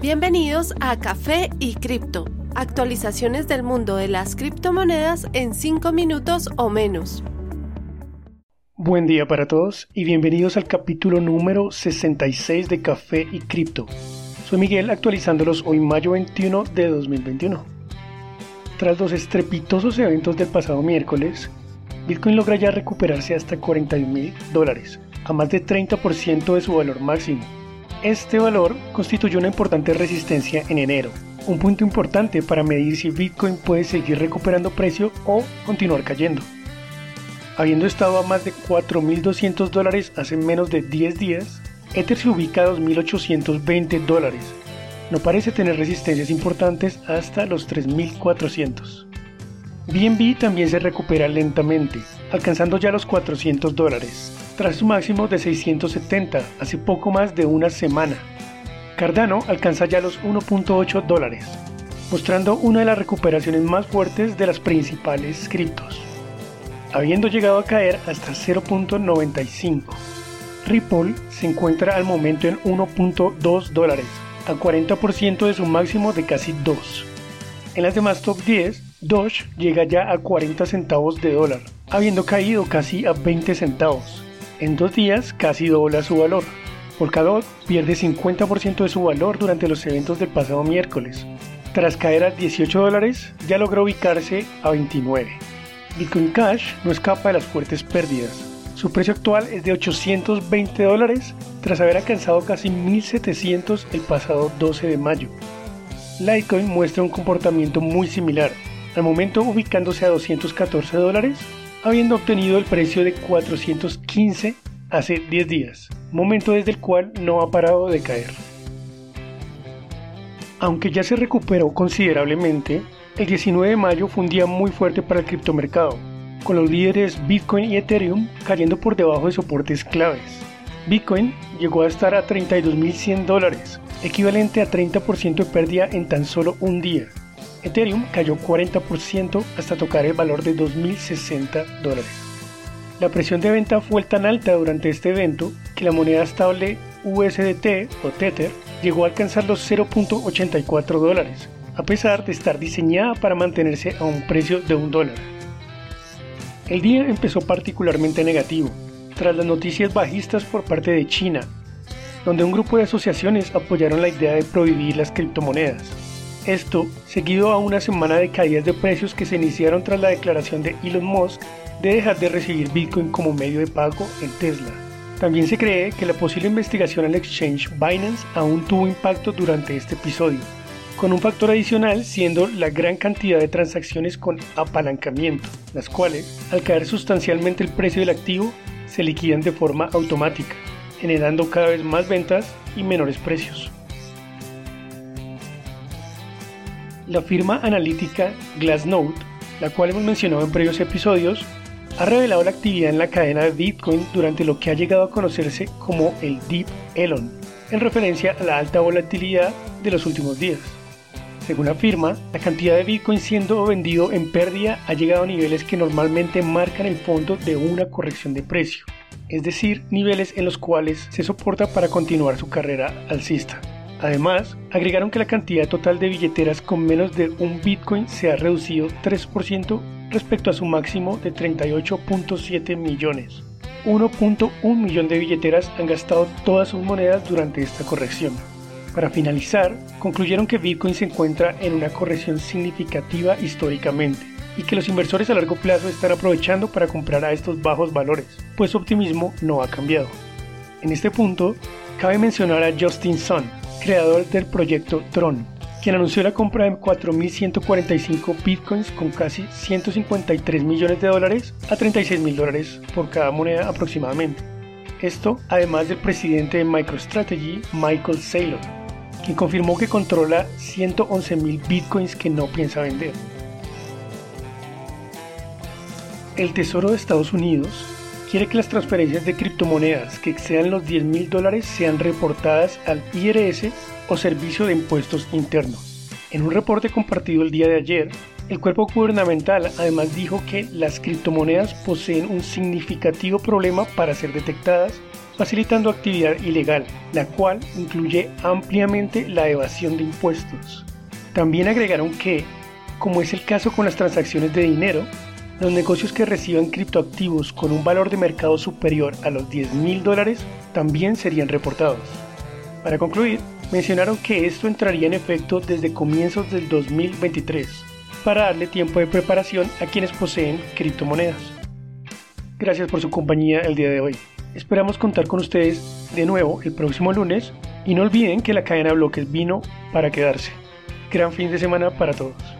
Bienvenidos a Café y Cripto, actualizaciones del mundo de las criptomonedas en 5 minutos o menos. Buen día para todos y bienvenidos al capítulo número 66 de Café y Cripto. Soy Miguel actualizándolos hoy mayo 21 de 2021. Tras los estrepitosos eventos del pasado miércoles, Bitcoin logra ya recuperarse hasta 41 mil dólares, a más de 30% de su valor máximo este valor constituyó una importante resistencia en enero, un punto importante para medir si Bitcoin puede seguir recuperando precio o continuar cayendo. Habiendo estado a más de 4.200 dólares hace menos de 10 días, Ether se ubica a 2.820 dólares. No parece tener resistencias importantes hasta los 3.400. BNB también se recupera lentamente, alcanzando ya los 400 dólares, tras su máximo de 670 hace poco más de una semana. Cardano alcanza ya los 1.8 dólares, mostrando una de las recuperaciones más fuertes de las principales criptos, habiendo llegado a caer hasta 0.95. Ripple se encuentra al momento en 1.2 dólares, a 40% de su máximo de casi 2. En las demás top 10, Doge llega ya a 40 centavos de dólar, habiendo caído casi a 20 centavos. En dos días casi dobla su valor. Polkadot pierde 50% de su valor durante los eventos del pasado miércoles. Tras caer a 18 dólares, ya logró ubicarse a 29. Bitcoin Cash no escapa de las fuertes pérdidas. Su precio actual es de 820 dólares tras haber alcanzado casi 1700 el pasado 12 de mayo. Litecoin muestra un comportamiento muy similar, al momento ubicándose a 214 dólares habiendo obtenido el precio de 415 hace 10 días, momento desde el cual no ha parado de caer. Aunque ya se recuperó considerablemente, el 19 de mayo fue un día muy fuerte para el criptomercado, con los líderes Bitcoin y Ethereum cayendo por debajo de soportes claves. Bitcoin llegó a estar a 32.100 dólares, equivalente a 30% de pérdida en tan solo un día, Ethereum cayó 40% hasta tocar el valor de 2.060 dólares. La presión de venta fue tan alta durante este evento que la moneda estable USDT o Tether llegó a alcanzar los 0.84 dólares, a pesar de estar diseñada para mantenerse a un precio de un dólar. El día empezó particularmente negativo, tras las noticias bajistas por parte de China, donde un grupo de asociaciones apoyaron la idea de prohibir las criptomonedas. Esto seguido a una semana de caídas de precios que se iniciaron tras la declaración de Elon Musk de dejar de recibir Bitcoin como medio de pago en Tesla. También se cree que la posible investigación al exchange Binance aún tuvo impacto durante este episodio, con un factor adicional siendo la gran cantidad de transacciones con apalancamiento, las cuales, al caer sustancialmente el precio del activo, se liquidan de forma automática, generando cada vez más ventas y menores precios. La firma analítica Glassnode, la cual hemos mencionado en previos episodios, ha revelado la actividad en la cadena de Bitcoin durante lo que ha llegado a conocerse como el Deep Elon, en referencia a la alta volatilidad de los últimos días. Según la firma, la cantidad de Bitcoin siendo vendido en pérdida ha llegado a niveles que normalmente marcan el fondo de una corrección de precio, es decir, niveles en los cuales se soporta para continuar su carrera alcista. Además, agregaron que la cantidad total de billeteras con menos de un Bitcoin se ha reducido 3% respecto a su máximo de 38.7 millones. 1.1 millón de billeteras han gastado todas sus monedas durante esta corrección. Para finalizar, concluyeron que Bitcoin se encuentra en una corrección significativa históricamente y que los inversores a largo plazo están aprovechando para comprar a estos bajos valores, pues su optimismo no ha cambiado. En este punto, cabe mencionar a Justin Sun, creador del proyecto Tron, quien anunció la compra de 4.145 bitcoins con casi 153 millones de dólares a 36 mil dólares por cada moneda aproximadamente. Esto además del presidente de MicroStrategy, Michael Saylor, quien confirmó que controla 111 mil bitcoins que no piensa vender. El Tesoro de Estados Unidos quiere que las transferencias de criptomonedas que excedan los 10 mil dólares sean reportadas al IRS o Servicio de Impuestos Internos. En un reporte compartido el día de ayer, el cuerpo gubernamental además dijo que las criptomonedas poseen un significativo problema para ser detectadas facilitando actividad ilegal, la cual incluye ampliamente la evasión de impuestos. También agregaron que, como es el caso con las transacciones de dinero, los negocios que reciban criptoactivos con un valor de mercado superior a los 10 mil dólares también serían reportados. Para concluir, mencionaron que esto entraría en efecto desde comienzos del 2023, para darle tiempo de preparación a quienes poseen criptomonedas. Gracias por su compañía el día de hoy. Esperamos contar con ustedes de nuevo el próximo lunes y no olviden que la cadena bloques vino para quedarse. Gran fin de semana para todos.